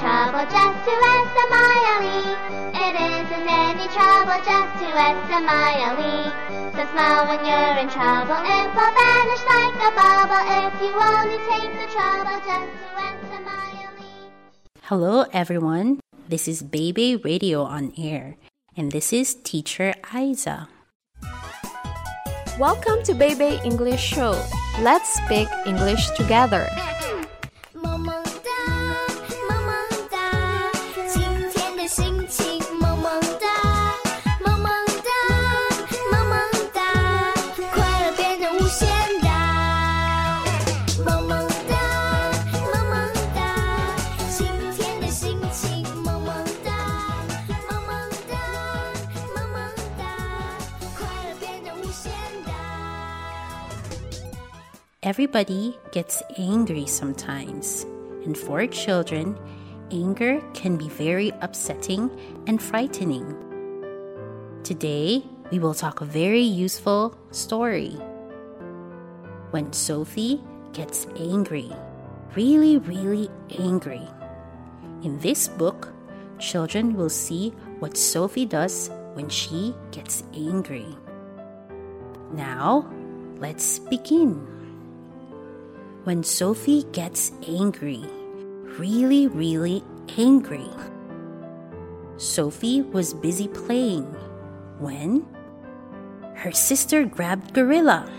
trouble, just to S-M-I-L-E. It isn't any trouble, just to S-M-I-L-E. So smile when you're in trouble, it will vanish like a bubble if you only take the trouble, just to S-M-I-L-E. Hello, everyone. This is Baby Radio on Air, and this is Teacher Aizza. Welcome to Baby English Show. Let's speak English together. Everybody gets angry sometimes, and for children, anger can be very upsetting and frightening. Today, we will talk a very useful story. When Sophie gets angry, really, really angry. In this book, children will see what Sophie does when she gets angry. Now, let's begin when Sophie gets angry. Really, really angry. Sophie was busy playing when her sister grabbed Gorilla.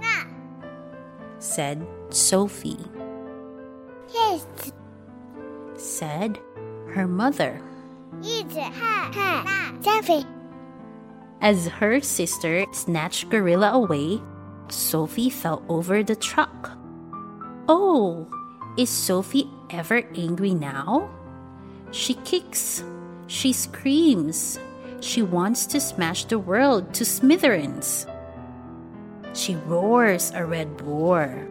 Nah. Said Sophie. Yes. Said her mother. As her sister snatched Gorilla away Sophie fell over the truck. Oh, is Sophie ever angry now? She kicks, she screams, she wants to smash the world to smithereens. She roars a red roar.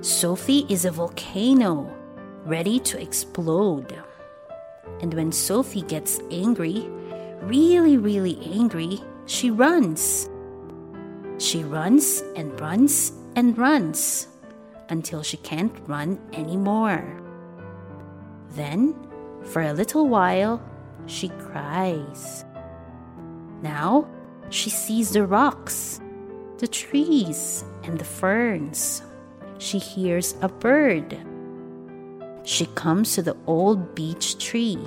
Sophie is a volcano, ready to explode. And when Sophie gets angry, really, really angry, she runs. She runs and runs and runs until she can't run anymore. Then, for a little while, she cries. Now, she sees the rocks, the trees, and the ferns. She hears a bird. She comes to the old beech tree.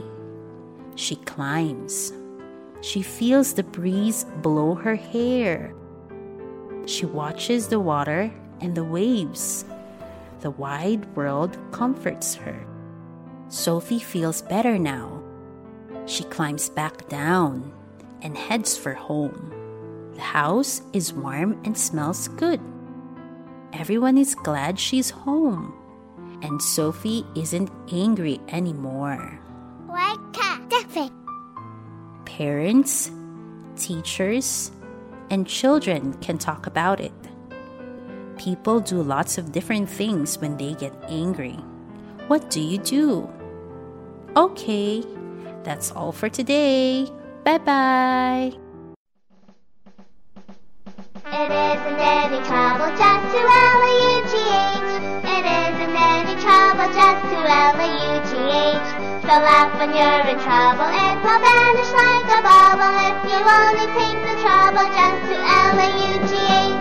She climbs. She feels the breeze blow her hair. She watches the water and the waves. The wide world comforts her. Sophie feels better now. She climbs back down and heads for home. The house is warm and smells good. Everyone is glad she's home. And Sophie isn't angry anymore. Parents, teachers, and children can talk about it. People do lots of different things when they get angry. What do you do? Okay, that's all for today. Bye bye. It isn't any trouble just to. It isn't any trouble just to. So laugh when you're in trouble, it will vanish like a bubble if you only take the trouble just to L-A-U-G-H.